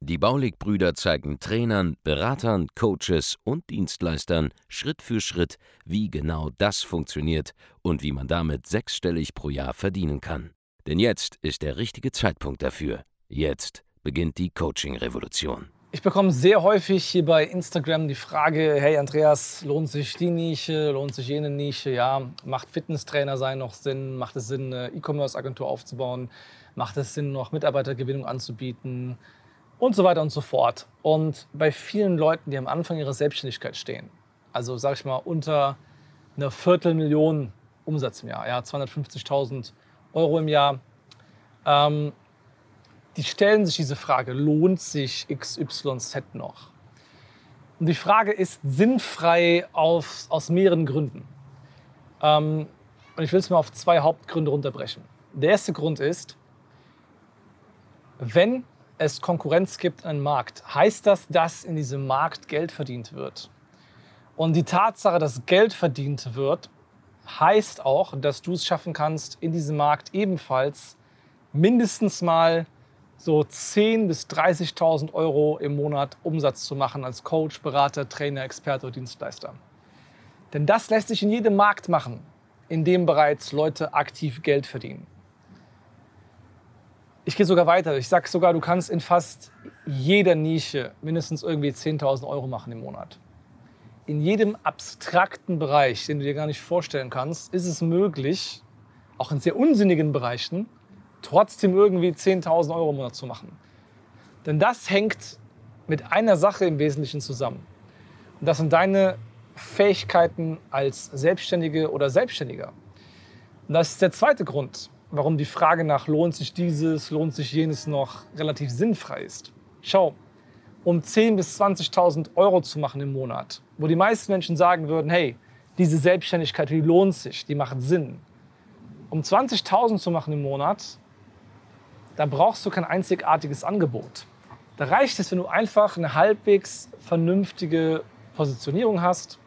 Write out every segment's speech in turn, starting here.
Die Baulig-Brüder zeigen Trainern, Beratern, Coaches und Dienstleistern Schritt für Schritt, wie genau das funktioniert und wie man damit sechsstellig pro Jahr verdienen kann. Denn jetzt ist der richtige Zeitpunkt dafür. Jetzt beginnt die Coaching-Revolution. Ich bekomme sehr häufig hier bei Instagram die Frage, hey Andreas, lohnt sich die Nische, lohnt sich jene Nische? Ja, macht Fitnesstrainer sein noch Sinn? Macht es Sinn, eine E-Commerce-Agentur aufzubauen? Macht es Sinn, noch Mitarbeitergewinnung anzubieten? Und so weiter und so fort. Und bei vielen Leuten, die am Anfang ihrer Selbstständigkeit stehen, also sage ich mal unter einer Viertelmillion Umsatz im Jahr, ja, 250.000 Euro im Jahr, ähm, die stellen sich diese Frage, lohnt sich XYZ noch? Und die Frage ist sinnfrei auf, aus mehreren Gründen. Ähm, und ich will es mal auf zwei Hauptgründe runterbrechen. Der erste Grund ist, wenn es Konkurrenz gibt im Markt, heißt das, dass in diesem Markt Geld verdient wird. Und die Tatsache, dass Geld verdient wird, heißt auch, dass du es schaffen kannst, in diesem Markt ebenfalls mindestens mal so 10.000 bis 30.000 Euro im Monat Umsatz zu machen als Coach, Berater, Trainer, Experte oder Dienstleister. Denn das lässt sich in jedem Markt machen, in dem bereits Leute aktiv Geld verdienen. Ich gehe sogar weiter. Ich sage sogar, du kannst in fast jeder Nische mindestens irgendwie 10.000 Euro machen im Monat. In jedem abstrakten Bereich, den du dir gar nicht vorstellen kannst, ist es möglich, auch in sehr unsinnigen Bereichen, trotzdem irgendwie 10.000 Euro im Monat zu machen. Denn das hängt mit einer Sache im Wesentlichen zusammen. Und das sind deine Fähigkeiten als Selbstständige oder Selbstständiger. Und das ist der zweite Grund, warum die Frage nach lohnt sich dieses, lohnt sich jenes noch relativ sinnfrei ist. Schau, um 10.000 bis 20.000 Euro zu machen im Monat, wo die meisten Menschen sagen würden, hey, diese Selbstständigkeit, die lohnt sich, die macht Sinn. Um 20.000 zu machen im Monat, da brauchst du kein einzigartiges Angebot. Da reicht es, wenn du einfach eine halbwegs vernünftige Positionierung hast.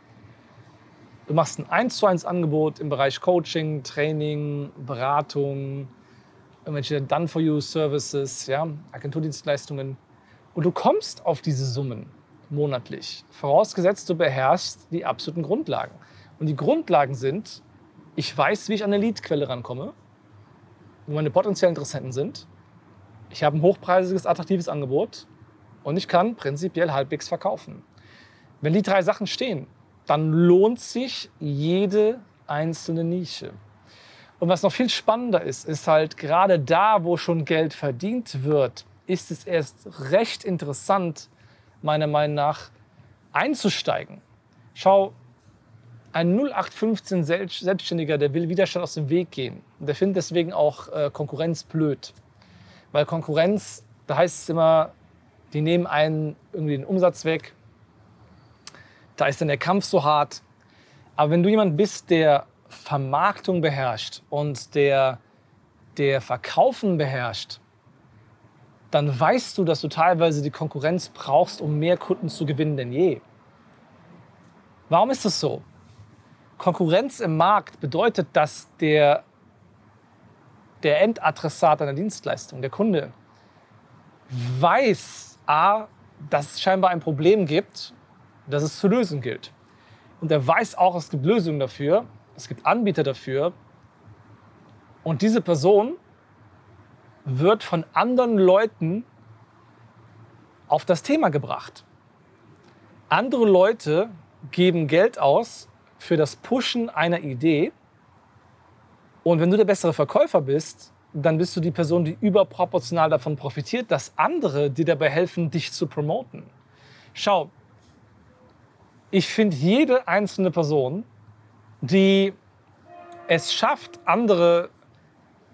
Du machst ein 1 zu 1 Angebot im Bereich Coaching, Training, Beratung, irgendwelche Done-for-You-Services, ja, Agenturdienstleistungen. Und du kommst auf diese Summen monatlich, vorausgesetzt du beherrschst die absoluten Grundlagen. Und die Grundlagen sind, ich weiß, wie ich an eine Leadquelle rankomme, wo meine potenziellen Interessenten sind ich habe ein hochpreisiges, attraktives Angebot und ich kann prinzipiell halbwegs verkaufen. Wenn die drei Sachen stehen, dann lohnt sich jede einzelne Nische. Und was noch viel spannender ist, ist halt gerade da, wo schon Geld verdient wird, ist es erst recht interessant, meiner Meinung nach, einzusteigen. Schau, ein 0815 Selbstständiger, der will Widerstand aus dem Weg gehen. Der findet deswegen auch äh, Konkurrenz blöd. Weil Konkurrenz, da heißt es immer, die nehmen einen irgendwie den Umsatz weg. Da ist dann der Kampf so hart. Aber wenn du jemand bist, der Vermarktung beherrscht und der, der Verkaufen beherrscht, dann weißt du, dass du teilweise die Konkurrenz brauchst, um mehr Kunden zu gewinnen denn je. Warum ist das so? Konkurrenz im Markt bedeutet, dass der der Endadressat einer Dienstleistung, der Kunde, weiß, a, dass es scheinbar ein Problem gibt, das es zu lösen gilt. Und er weiß auch, es gibt Lösungen dafür, es gibt Anbieter dafür. Und diese Person wird von anderen Leuten auf das Thema gebracht. Andere Leute geben Geld aus für das Pushen einer Idee und wenn du der bessere Verkäufer bist, dann bist du die Person, die überproportional davon profitiert, dass andere dir dabei helfen, dich zu promoten. Schau, ich finde jede einzelne Person, die es schafft, andere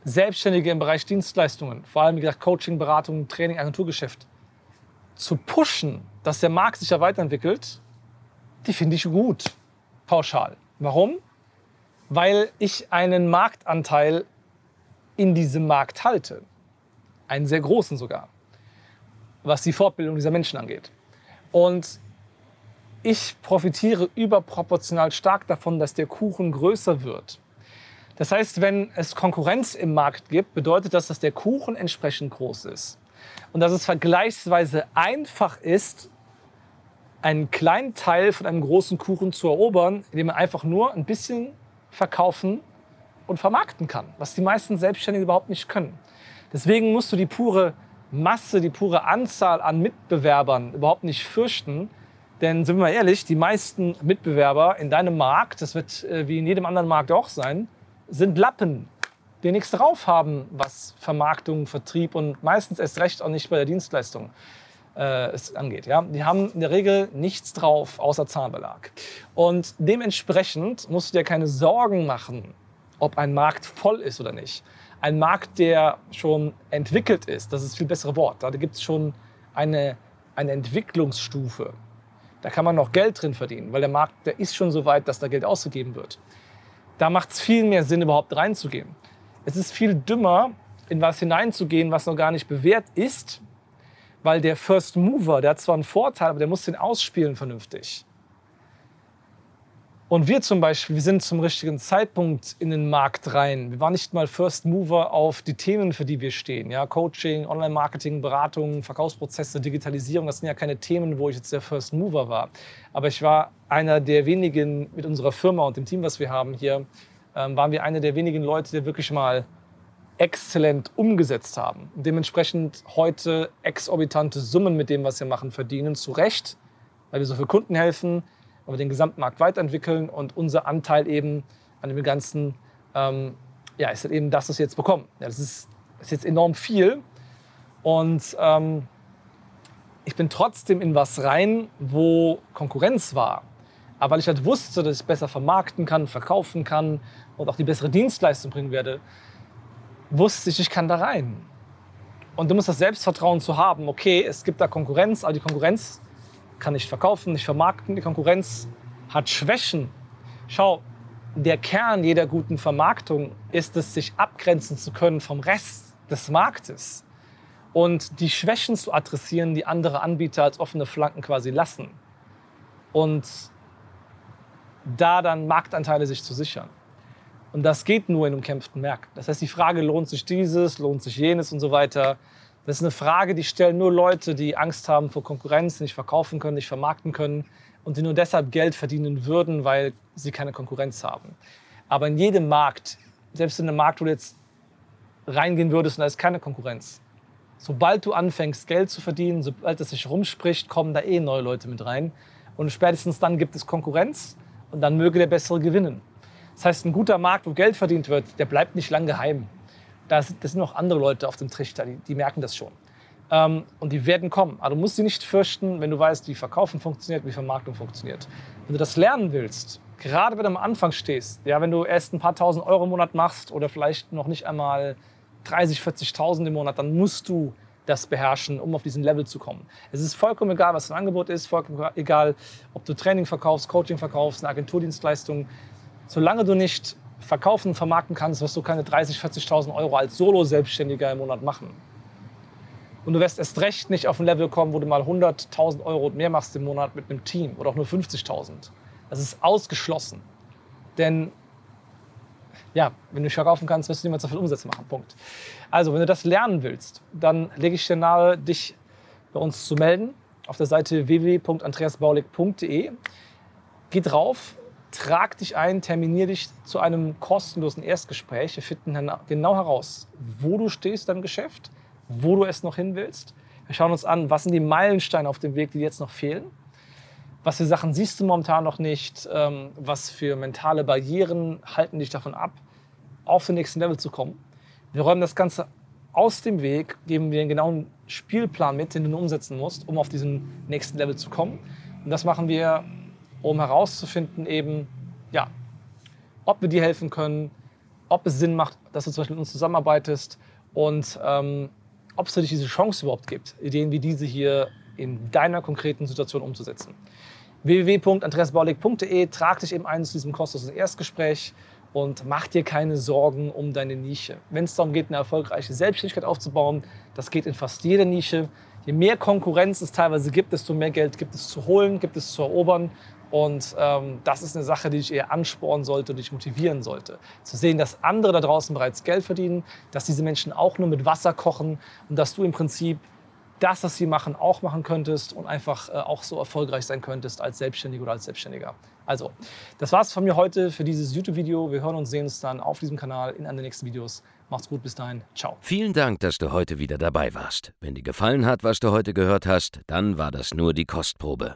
Selbstständige im Bereich Dienstleistungen, vor allem wie gesagt Coaching, Beratung, Training, Agenturgeschäft, zu pushen, dass der Markt sich ja weiterentwickelt, die finde ich gut, pauschal. Warum? Weil ich einen Marktanteil in diesem Markt halte. Einen sehr großen sogar, was die Fortbildung dieser Menschen angeht. Und ich profitiere überproportional stark davon, dass der Kuchen größer wird. Das heißt, wenn es Konkurrenz im Markt gibt, bedeutet das, dass der Kuchen entsprechend groß ist. Und dass es vergleichsweise einfach ist, einen kleinen Teil von einem großen Kuchen zu erobern, indem man einfach nur ein bisschen verkaufen und vermarkten kann, was die meisten Selbstständigen überhaupt nicht können. Deswegen musst du die pure Masse, die pure Anzahl an Mitbewerbern überhaupt nicht fürchten. Denn sind wir mal ehrlich, die meisten Mitbewerber in deinem Markt, das wird äh, wie in jedem anderen Markt auch sein, sind Lappen, die nichts drauf haben, was Vermarktung, Vertrieb und meistens erst recht auch nicht bei der Dienstleistung äh, es angeht. Ja? Die haben in der Regel nichts drauf außer Zahnbelag. Und dementsprechend musst du dir keine Sorgen machen, ob ein Markt voll ist oder nicht. Ein Markt, der schon entwickelt ist, das ist das viel bessere Wort. Da gibt es schon eine, eine Entwicklungsstufe. Da kann man noch Geld drin verdienen, weil der Markt, der ist schon so weit, dass da Geld ausgegeben wird. Da macht es viel mehr Sinn, überhaupt reinzugehen. Es ist viel dümmer, in was hineinzugehen, was noch gar nicht bewährt ist, weil der First Mover, der hat zwar einen Vorteil, aber der muss den ausspielen vernünftig. Und wir zum Beispiel, wir sind zum richtigen Zeitpunkt in den Markt rein. Wir waren nicht mal First Mover auf die Themen, für die wir stehen. Ja, Coaching, Online-Marketing, Beratung, Verkaufsprozesse, Digitalisierung, das sind ja keine Themen, wo ich jetzt der First Mover war. Aber ich war einer der wenigen mit unserer Firma und dem Team, was wir haben hier, ähm, waren wir einer der wenigen Leute, die wirklich mal exzellent umgesetzt haben. Und dementsprechend heute exorbitante Summen mit dem, was wir machen, verdienen. Zu Recht, weil wir so für Kunden helfen, wir den Gesamtmarkt weiterentwickeln und unser Anteil eben an dem Ganzen ähm, ja, ist halt eben das, was wir jetzt bekommen. Ja, das ist, ist jetzt enorm viel und ähm, ich bin trotzdem in was rein, wo Konkurrenz war. Aber weil ich halt wusste, dass ich besser vermarkten kann, verkaufen kann und auch die bessere Dienstleistung bringen werde, wusste ich, ich kann da rein. Und du musst das Selbstvertrauen zu haben, okay, es gibt da Konkurrenz, aber die Konkurrenz kann nicht verkaufen, nicht vermarkten. Die Konkurrenz hat Schwächen. Schau, der Kern jeder guten Vermarktung ist es, sich abgrenzen zu können vom Rest des Marktes und die Schwächen zu adressieren, die andere Anbieter als offene Flanken quasi lassen. Und da dann Marktanteile sich zu sichern. Und das geht nur in umkämpften Märkten. Das heißt, die Frage, lohnt sich dieses, lohnt sich jenes und so weiter, das ist eine Frage, die stellen nur Leute, die Angst haben vor Konkurrenz, nicht verkaufen können, nicht vermarkten können und die nur deshalb Geld verdienen würden, weil sie keine Konkurrenz haben. Aber in jedem Markt, selbst in einem Markt, wo du jetzt reingehen würdest und da ist keine Konkurrenz, sobald du anfängst, Geld zu verdienen, sobald es sich rumspricht, kommen da eh neue Leute mit rein. Und spätestens dann gibt es Konkurrenz und dann möge der Bessere gewinnen. Das heißt, ein guter Markt, wo Geld verdient wird, der bleibt nicht lang geheim. Das, das sind noch andere Leute auf dem Trichter, die, die merken das schon. Ähm, und die werden kommen. Aber du musst sie nicht fürchten, wenn du weißt, wie Verkaufen funktioniert, wie Vermarktung funktioniert. Wenn du das lernen willst, gerade wenn du am Anfang stehst, ja, wenn du erst ein paar tausend Euro im Monat machst oder vielleicht noch nicht einmal 30, 40.000 im Monat, dann musst du das beherrschen, um auf diesen Level zu kommen. Es ist vollkommen egal, was dein Angebot ist, vollkommen egal, ob du Training verkaufst, Coaching verkaufst, eine Agenturdienstleistung. Solange du nicht verkaufen, vermarkten kannst, wirst du keine 30.000, 40.000 Euro als Solo-Selbstständiger im Monat machen. Und du wirst erst recht nicht auf ein Level kommen, wo du mal 100.000 Euro mehr machst im Monat mit einem Team oder auch nur 50.000. Das ist ausgeschlossen. Denn ja, wenn du nicht verkaufen kannst, wirst du niemals so viel Umsätze machen. Punkt. Also, wenn du das lernen willst, dann lege ich dir nahe, dich bei uns zu melden auf der Seite www.andreasbaulig.de. Geh drauf, trag dich ein, terminier dich zu einem kostenlosen Erstgespräch. Wir finden dann genau heraus, wo du stehst im Geschäft, wo du es noch hin willst. Wir schauen uns an, was sind die Meilensteine auf dem Weg, die jetzt noch fehlen. Was für Sachen siehst du momentan noch nicht? Ähm, was für mentale Barrieren halten dich davon ab, auf den nächsten Level zu kommen? Wir räumen das Ganze aus dem Weg, geben wir einen genauen Spielplan mit, den du umsetzen musst, um auf diesen nächsten Level zu kommen. Und das machen wir um herauszufinden, eben, ja, ob wir dir helfen können, ob es Sinn macht, dass du zum Beispiel mit uns zusammenarbeitest und ähm, ob es für dich diese Chance überhaupt gibt, Ideen wie diese hier in deiner konkreten Situation umzusetzen. www.andreasbaulig.de trag dich eben ein zu diesem kostenlosen Erstgespräch und mach dir keine Sorgen um deine Nische. Wenn es darum geht, eine erfolgreiche Selbstständigkeit aufzubauen, das geht in fast jeder Nische. Je mehr Konkurrenz es teilweise gibt, desto mehr Geld gibt es zu holen, gibt es zu erobern. Und ähm, das ist eine Sache, die dich eher anspornen sollte, dich motivieren sollte. Zu sehen, dass andere da draußen bereits Geld verdienen, dass diese Menschen auch nur mit Wasser kochen und dass du im Prinzip das, was sie machen, auch machen könntest und einfach äh, auch so erfolgreich sein könntest als Selbstständiger oder als Selbstständiger. Also, das war's von mir heute für dieses YouTube-Video. Wir hören und sehen uns dann auf diesem Kanal in einem der nächsten Videos. Macht's gut, bis dahin. Ciao. Vielen Dank, dass du heute wieder dabei warst. Wenn dir gefallen hat, was du heute gehört hast, dann war das nur die Kostprobe.